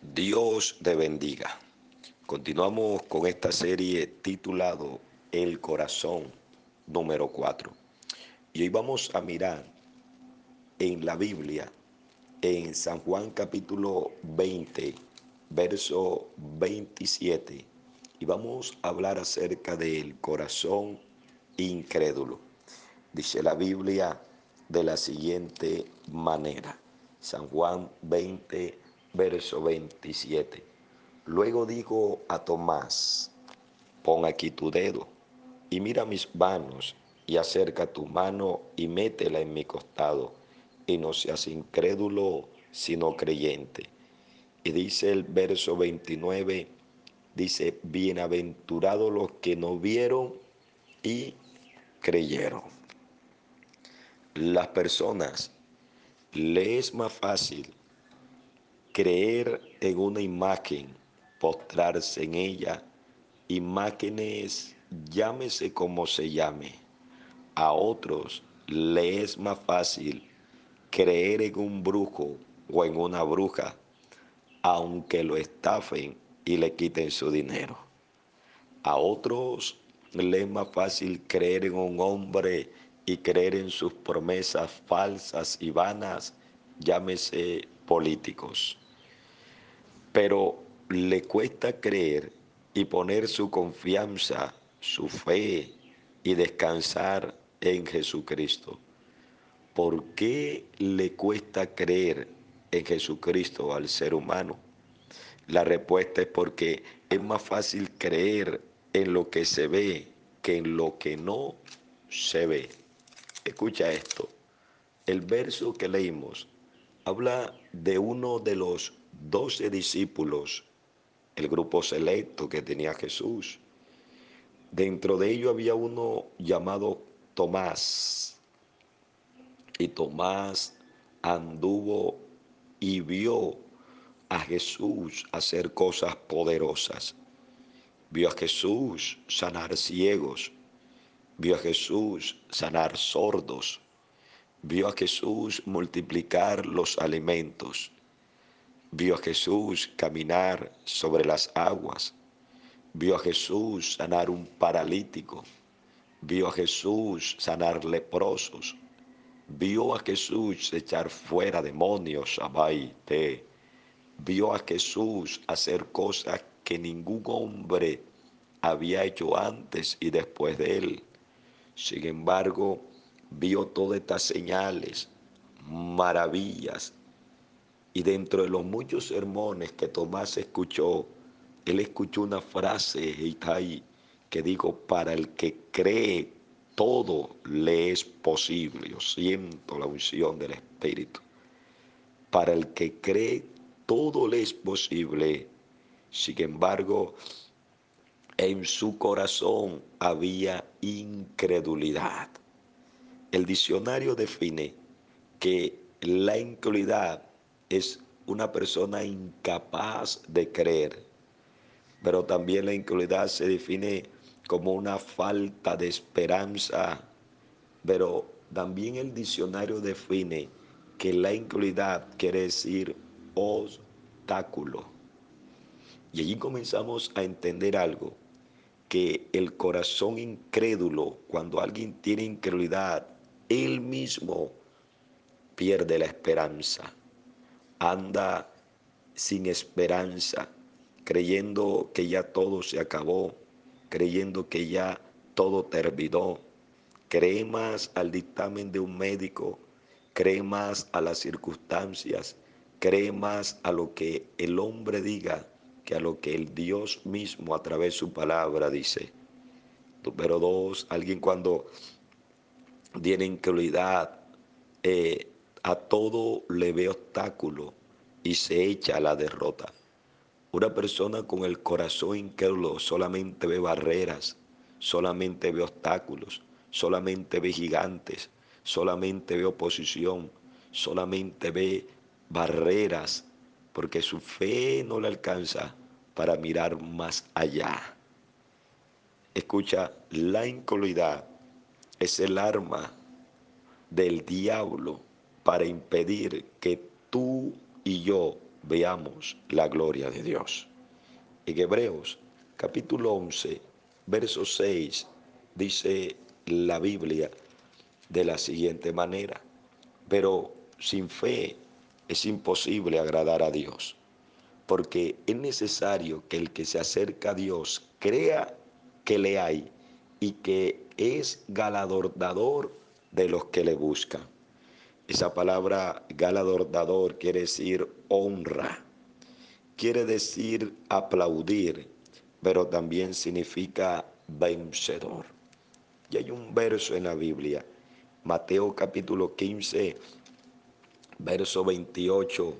Dios te bendiga. Continuamos con esta serie titulado El corazón número 4. Y hoy vamos a mirar en la Biblia, en San Juan capítulo 20, verso 27, y vamos a hablar acerca del corazón incrédulo. Dice la Biblia de la siguiente manera. San Juan 20, verso 27. Luego dijo a Tomás, pon aquí tu dedo y mira mis manos y acerca tu mano y métela en mi costado y no seas incrédulo sino creyente. Y dice el verso 29, dice, bienaventurados los que no vieron y creyeron. Las personas le es más fácil creer en una imagen, postrarse en ella, imágenes, llámese como se llame. A otros le es más fácil creer en un brujo o en una bruja, aunque lo estafen y le quiten su dinero. A otros le es más fácil creer en un hombre y creer en sus promesas falsas y vanas, llámese políticos. Pero le cuesta creer y poner su confianza, su fe y descansar en Jesucristo. ¿Por qué le cuesta creer en Jesucristo al ser humano? La respuesta es porque es más fácil creer en lo que se ve que en lo que no se ve. Escucha esto. El verso que leímos habla de uno de los doce discípulos, el grupo selecto que tenía Jesús. Dentro de ello había uno llamado Tomás. Y Tomás anduvo y vio a Jesús hacer cosas poderosas. Vio a Jesús sanar ciegos Vio a Jesús sanar sordos. Vio a Jesús multiplicar los alimentos. Vio a Jesús caminar sobre las aguas. Vio a Jesús sanar un paralítico. Vio a Jesús sanar leprosos. Vio a Jesús echar fuera demonios, abaite. Vio a Jesús hacer cosas que ningún hombre había hecho antes y después de él. Sin embargo, vio todas estas señales, maravillas. Y dentro de los muchos sermones que Tomás escuchó, él escuchó una frase que dijo, para el que cree, todo le es posible. Yo siento la unción del Espíritu. Para el que cree, todo le es posible. Sin embargo, en su corazón había incredulidad. El diccionario define que la incredulidad es una persona incapaz de creer, pero también la incredulidad se define como una falta de esperanza, pero también el diccionario define que la incredulidad quiere decir obstáculo. Y allí comenzamos a entender algo que el corazón incrédulo, cuando alguien tiene incredulidad, él mismo pierde la esperanza, anda sin esperanza, creyendo que ya todo se acabó, creyendo que ya todo terminó, cree más al dictamen de un médico, cree más a las circunstancias, cree más a lo que el hombre diga que a lo que el Dios mismo a través de su palabra dice. Número dos, alguien cuando tiene incredulidad, eh, a todo le ve obstáculo y se echa a la derrota. Una persona con el corazón incrédulo solamente ve barreras, solamente ve obstáculos, solamente ve gigantes, solamente ve oposición, solamente ve barreras porque su fe no le alcanza para mirar más allá. Escucha, la incredulidad es el arma del diablo para impedir que tú y yo veamos la gloria de Dios. En Hebreos capítulo 11, verso 6, dice la Biblia de la siguiente manera, pero sin fe es imposible agradar a Dios, porque es necesario que el que se acerca a Dios crea que le hay y que es galardonador de los que le buscan. Esa palabra galardonador quiere decir honra, quiere decir aplaudir, pero también significa vencedor. Y hay un verso en la Biblia, Mateo capítulo 15, verso 28.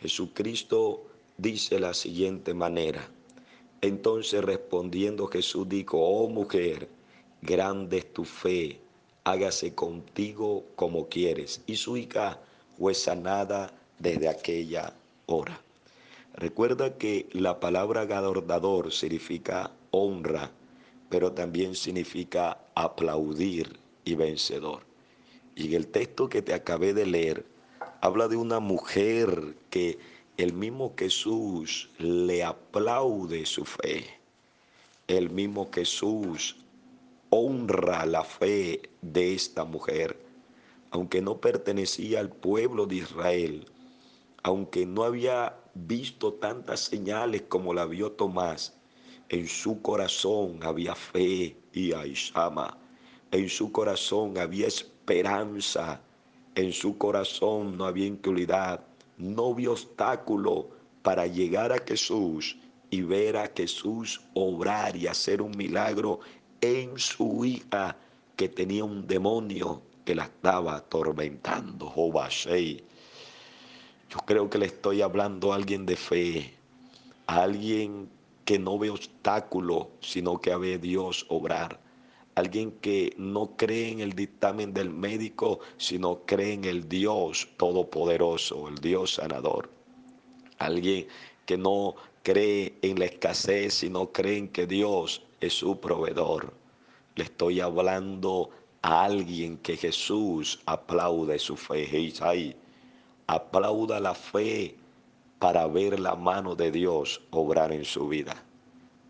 Jesucristo dice la siguiente manera. Entonces respondiendo Jesús dijo, oh mujer, grande es tu fe, hágase contigo como quieres. Y su hija fue sanada desde aquella hora. Recuerda que la palabra galardador significa honra, pero también significa aplaudir y vencedor. Y en el texto que te acabé de leer, habla de una mujer que el mismo Jesús le aplaude su fe. El mismo Jesús honra la fe de esta mujer, aunque no pertenecía al pueblo de Israel, aunque no había visto tantas señales como la vio Tomás, en su corazón había fe y Aishama, en su corazón había esperanza, en su corazón no había incredulidad, no había obstáculo para llegar a Jesús y ver a Jesús obrar y hacer un milagro en su hija que tenía un demonio que la estaba atormentando. Jobashei. Yo creo que le estoy hablando a alguien de fe, a alguien que no ve obstáculo, sino que ve Dios obrar. Alguien que no cree en el dictamen del médico, sino cree en el Dios todopoderoso, el Dios sanador. Alguien que no cree en la escasez, sino cree en que Dios es su proveedor. Le estoy hablando a alguien que Jesús aplaude su fe. Ahí, aplauda la fe para ver la mano de Dios obrar en su vida.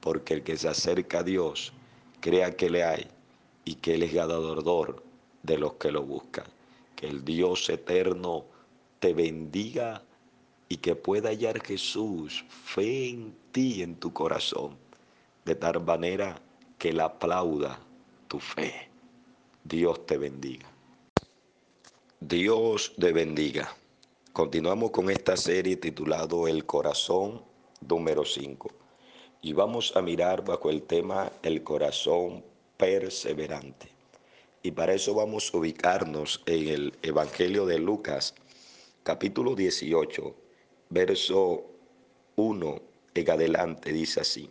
Porque el que se acerca a Dios, crea que le hay y que Él es galardonador de los que lo buscan. Que el Dios eterno te bendiga y que pueda hallar Jesús fe en ti, en tu corazón, de tal manera que Él aplauda tu fe. Dios te bendiga. Dios te bendiga. Continuamos con esta serie titulado El corazón número 5 y vamos a mirar bajo el tema El corazón perseverante. Y para eso vamos a ubicarnos en el Evangelio de Lucas, capítulo 18, verso 1 en adelante, dice así.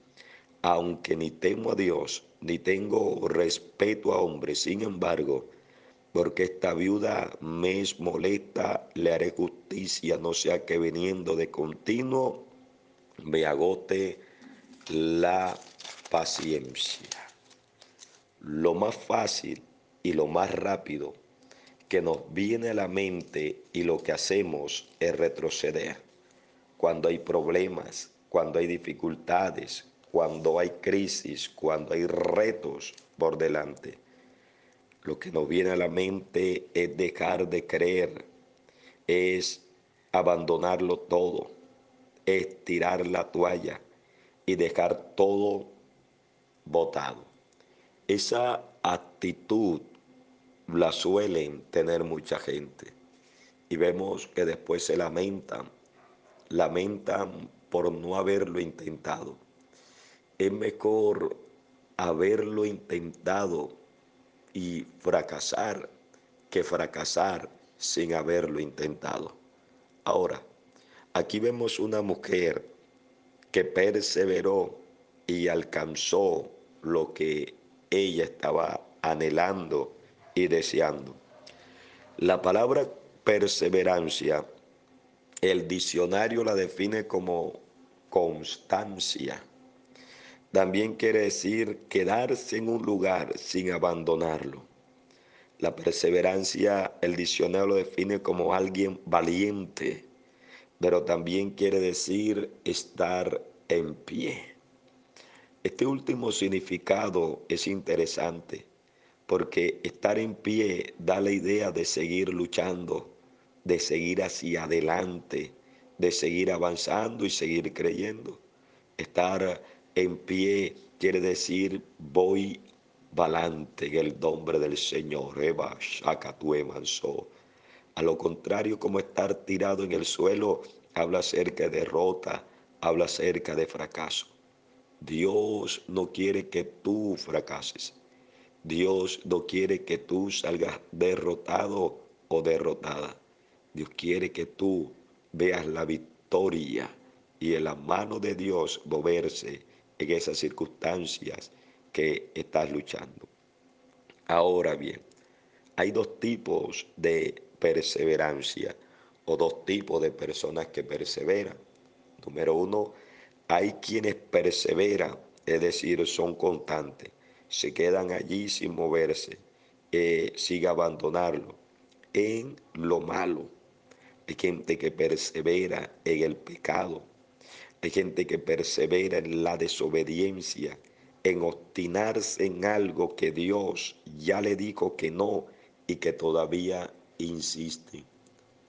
aunque ni temo a Dios, ni tengo respeto a hombres, sin embargo, porque esta viuda me es molesta, le haré justicia, no sea que viniendo de continuo me agote la paciencia. Lo más fácil y lo más rápido que nos viene a la mente y lo que hacemos es retroceder. Cuando hay problemas, cuando hay dificultades, cuando hay crisis, cuando hay retos por delante. Lo que nos viene a la mente es dejar de creer, es abandonarlo todo, es tirar la toalla y dejar todo botado. Esa actitud la suelen tener mucha gente y vemos que después se lamentan, lamentan por no haberlo intentado. Es mejor haberlo intentado y fracasar que fracasar sin haberlo intentado. Ahora, Aquí vemos una mujer que perseveró y alcanzó lo que ella estaba anhelando y deseando. La palabra perseverancia, el diccionario la define como constancia. También quiere decir quedarse en un lugar sin abandonarlo. La perseverancia, el diccionario lo define como alguien valiente, pero también quiere decir estar en pie. Este último significado es interesante porque estar en pie da la idea de seguir luchando, de seguir hacia adelante, de seguir avanzando y seguir creyendo. Estar en pie quiere decir voy valante en el nombre del Señor. Eva A lo contrario, como estar tirado en el suelo, habla acerca de derrota, habla acerca de fracaso. Dios no quiere que tú fracases. Dios no quiere que tú salgas derrotado o derrotada. Dios quiere que tú veas la victoria y en la mano de Dios moverse en esas circunstancias que estás luchando. Ahora bien, hay dos tipos de perseverancia o dos tipos de personas que perseveran. Número uno, hay quienes perseveran, es decir, son constantes, se quedan allí sin moverse, eh, sin abandonarlo en lo malo. Hay gente que persevera en el pecado. Hay gente que persevera en la desobediencia, en obstinarse en algo que Dios ya le dijo que no y que todavía insiste.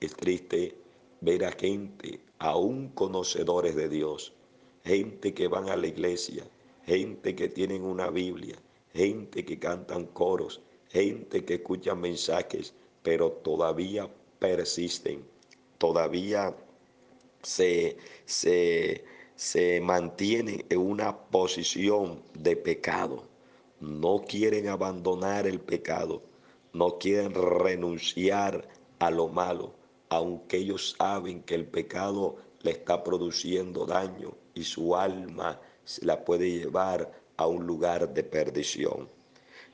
Es triste ver a gente, aún conocedores de Dios, gente que van a la iglesia, gente que tienen una Biblia, gente que cantan coros, gente que escucha mensajes, pero todavía persisten, todavía se, se, se mantienen en una posición de pecado. No quieren abandonar el pecado, no quieren renunciar a lo malo, aunque ellos saben que el pecado le está produciendo daño y su alma se la puede llevar a un lugar de perdición.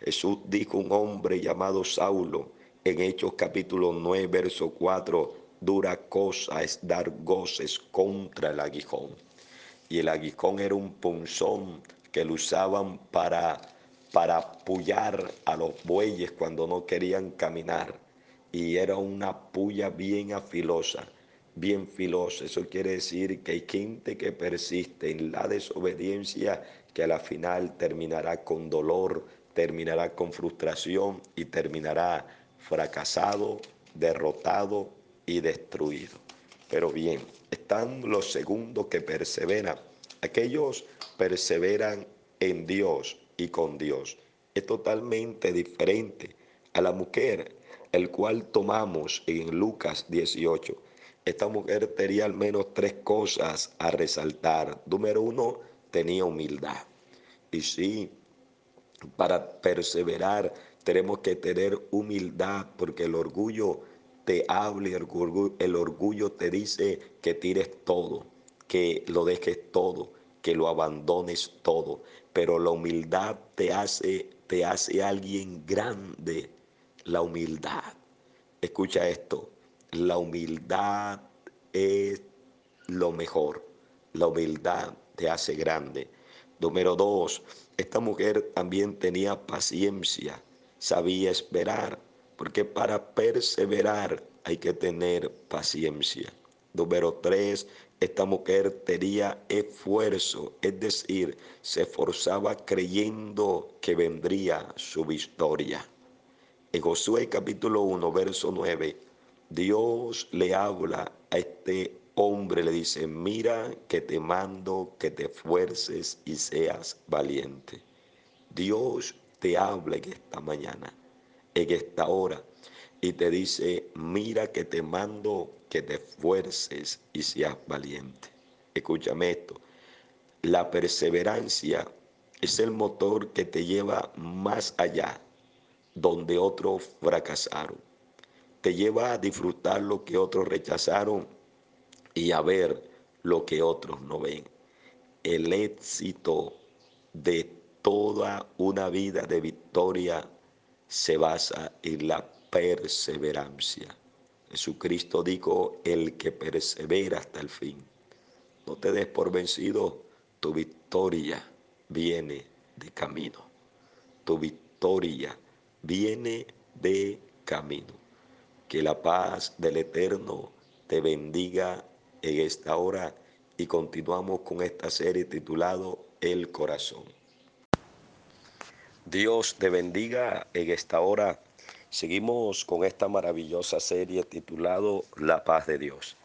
Jesús dijo un hombre llamado Saulo en Hechos capítulo 9, verso 4, dura cosa es dar goces contra el aguijón. Y el aguijón era un punzón que lo usaban para, para pullar a los bueyes cuando no querían caminar. Y era una puya bien afilosa bien filoso. Eso quiere decir que hay gente que persiste en la desobediencia que a la final terminará con dolor, terminará con frustración y terminará fracasado, derrotado y destruido. Pero bien, están los segundos que perseveran. Aquellos perseveran en Dios y con Dios. Es totalmente diferente a la mujer, el cual tomamos en Lucas 18 esta mujer tenía al menos tres cosas a resaltar. Número uno, tenía humildad. Y sí, para perseverar tenemos que tener humildad porque el orgullo te habla el orgullo, el orgullo te dice que tires todo, que lo dejes todo, que lo abandones todo. Pero la humildad te hace, te hace alguien grande. La humildad. Escucha esto la humildad es lo mejor. La humildad te hace grande. Número dos, esta mujer también tenía paciencia, sabía esperar, porque para perseverar hay que tener paciencia. Número tres, esta mujer tenía esfuerzo, es decir, se esforzaba creyendo que vendría su victoria. En Josué capítulo 1, verso 9, Dios le habla a este hombre, le dice, mira que te mando que te esfuerces y seas valiente. Dios te habla en esta mañana, en esta hora, y te dice, mira que te mando que te esfuerces y seas valiente. Escúchame esto, la perseverancia es el motor que te lleva más allá, donde otros fracasaron te lleva a disfrutar lo que otros rechazaron y a ver lo que otros no ven. El éxito de toda una vida de victoria se basa en la perseverancia. Jesucristo dijo, el que persevera hasta el fin. No te des por vencido, tu victoria viene de camino. Tu victoria viene de camino. Que la paz del Eterno te bendiga en esta hora y continuamos con esta serie titulado El Corazón. Dios te bendiga en esta hora. Seguimos con esta maravillosa serie titulado La paz de Dios.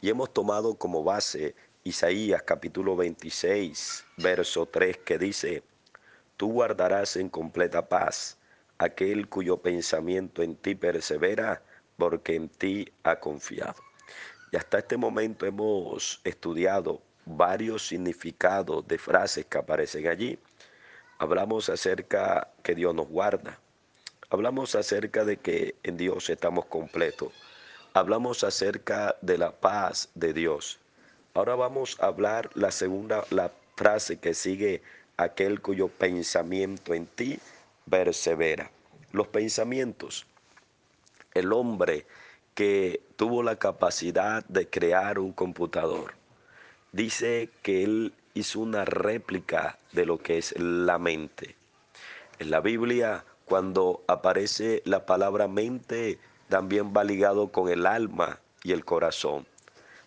Y hemos tomado como base Isaías capítulo 26, verso 3, que dice, Tú guardarás en completa paz aquel cuyo pensamiento en ti persevera, porque en ti ha confiado. Y hasta este momento hemos estudiado varios significados de frases que aparecen allí. Hablamos acerca que Dios nos guarda. Hablamos acerca de que en Dios estamos completos. Hablamos acerca de la paz de Dios. Ahora vamos a hablar la segunda, la frase que sigue, aquel cuyo pensamiento en ti persevera. Los pensamientos. El hombre que tuvo la capacidad de crear un computador dice que él hizo una réplica de lo que es la mente. En la Biblia, cuando aparece la palabra mente, también va ligado con el alma y el corazón.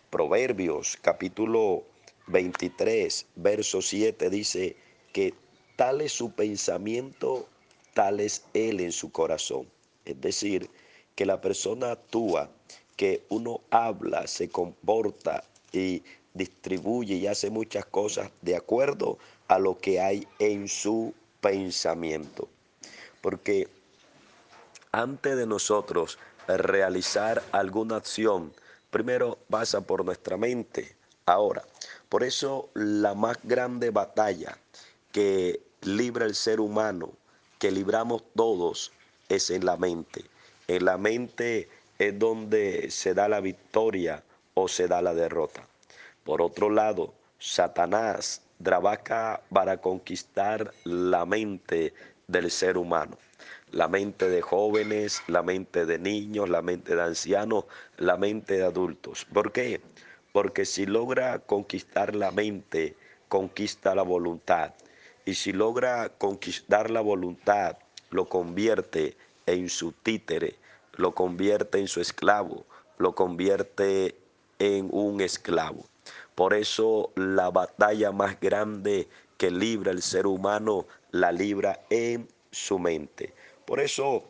Proverbios capítulo 23, verso 7 dice que tal es su pensamiento, tal es él en su corazón. Es decir, que la persona actúa, que uno habla, se comporta y distribuye y hace muchas cosas de acuerdo a lo que hay en su pensamiento. Porque antes de nosotros realizar alguna acción, primero pasa por nuestra mente. Ahora, por eso la más grande batalla que libra el ser humano, que libramos todos, es en la mente. En la mente es donde se da la victoria o se da la derrota. Por otro lado, Satanás trabaja para conquistar la mente del ser humano. La mente de jóvenes, la mente de niños, la mente de ancianos, la mente de adultos. ¿Por qué? Porque si logra conquistar la mente, conquista la voluntad. Y si logra conquistar la voluntad, lo convierte en su títere, lo convierte en su esclavo, lo convierte en un esclavo. Por eso la batalla más grande que libra el ser humano la libra en su mente. Por eso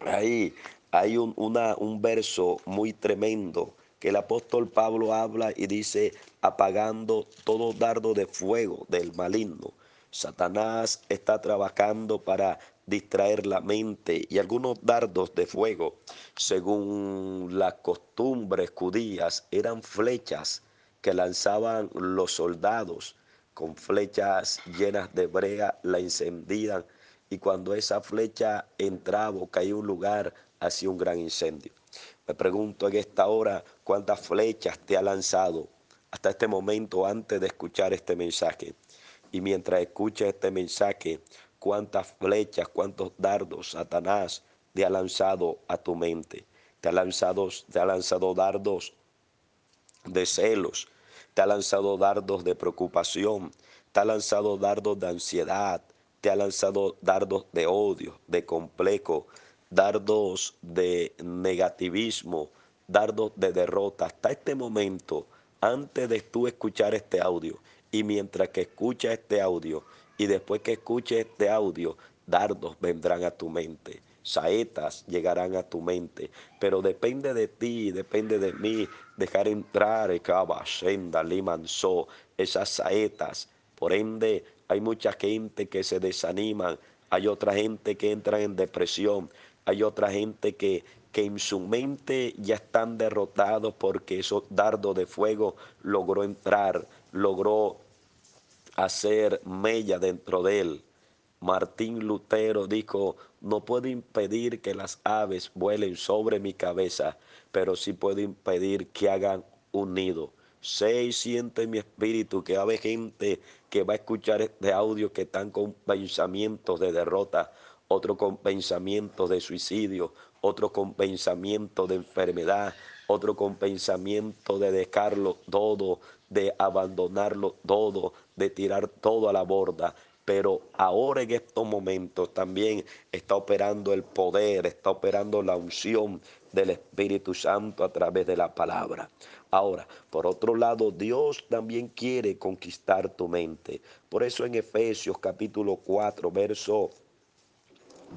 ahí hay un, un verso muy tremendo que el apóstol Pablo habla y dice, apagando todo dardo de fuego del maligno. Satanás está trabajando para distraer la mente y algunos dardos de fuego, según las costumbres judías, eran flechas que lanzaban los soldados con flechas llenas de brea, la encendían y cuando esa flecha entraba o caía un lugar, hacía un gran incendio. Me pregunto en esta hora cuántas flechas te ha lanzado hasta este momento antes de escuchar este mensaje. Y mientras escuchas este mensaje, cuántas flechas, cuántos dardos Satanás te ha lanzado a tu mente. Te ha lanzado, te ha lanzado dardos de celos, te ha lanzado dardos de preocupación, te ha lanzado dardos de ansiedad, te ha lanzado dardos de odio, de complejo, dardos de negativismo, dardos de derrota. Hasta este momento, antes de tú escuchar este audio y mientras que escuchas este audio y después que escuches este audio, dardos vendrán a tu mente saetas llegarán a tu mente, pero depende de ti, depende de mí, dejar entrar esas saetas. Por ende, hay mucha gente que se desaniman, hay otra gente que entra en depresión, hay otra gente que, que en su mente ya están derrotados porque esos dardo de fuego logró entrar, logró hacer mella dentro de él. Martín Lutero dijo, no puedo impedir que las aves vuelen sobre mi cabeza, pero sí puedo impedir que hagan unidos. Sé y siente en mi espíritu que hay gente que va a escuchar este audio que están con pensamientos de derrota, otro con pensamientos de suicidio, otro con pensamientos de enfermedad, otro con pensamiento de dejarlo todo, de abandonarlo todo, de tirar todo a la borda pero ahora en estos momentos también está operando el poder, está operando la unción del Espíritu Santo a través de la palabra. Ahora, por otro lado, Dios también quiere conquistar tu mente. Por eso en Efesios capítulo 4, verso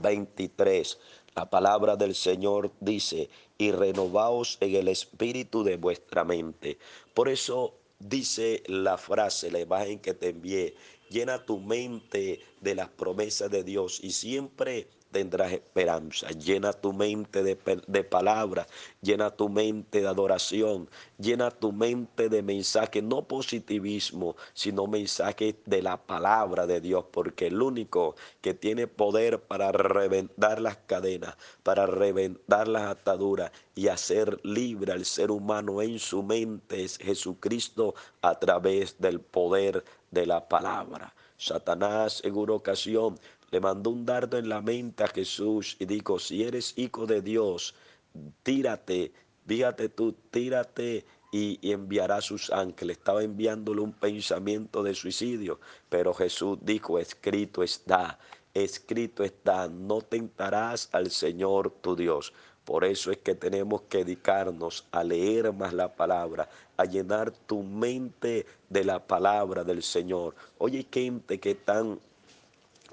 23, la palabra del Señor dice, y renovaos en el espíritu de vuestra mente. Por eso dice la frase, la imagen que te envié, llena tu mente de las promesas de Dios y siempre tendrás esperanza. Llena tu mente de, de palabra, llena tu mente de adoración, llena tu mente de mensaje, no positivismo, sino mensaje de la palabra de Dios, porque el único que tiene poder para reventar las cadenas, para reventar las ataduras y hacer libre al ser humano en su mente es Jesucristo a través del poder de la palabra. Satanás en una ocasión le mandó un dardo en la mente a Jesús y dijo, si eres hijo de Dios, tírate, fíjate tú, tírate y, y, enviará sus ángeles. Estaba enviándole un pensamiento de suicidio, pero Jesús dijo, escrito está, escrito está, no tentarás al Señor tu Dios. Por eso es que tenemos que dedicarnos a leer más la palabra, a llenar tu mente de la palabra del Señor. Oye, gente que tan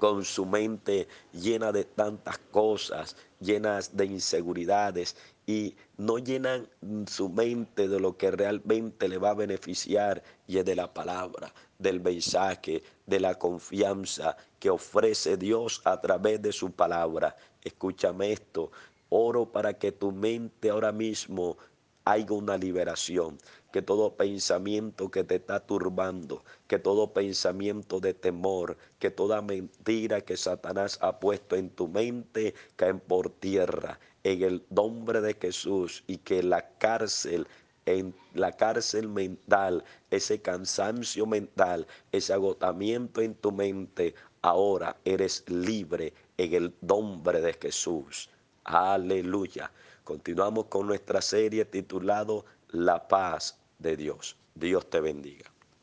con su mente llena de tantas cosas, llenas de inseguridades y no llenan su mente de lo que realmente le va a beneficiar y es de la palabra, del mensaje, de la confianza que ofrece Dios a través de su palabra. Escúchame esto, oro para que tu mente ahora mismo haya una liberación, que todo pensamiento que te está turbando, que todo pensamiento de temor, que toda mentira que Satanás ha puesto en tu mente caen por tierra en el nombre de Jesús y que la cárcel en la cárcel mental, ese cansancio mental, ese agotamiento en tu mente, ahora eres libre en el nombre de Jesús. Aleluya. Continuamos con nuestra serie titulado La paz de Dios. Dios te bendiga.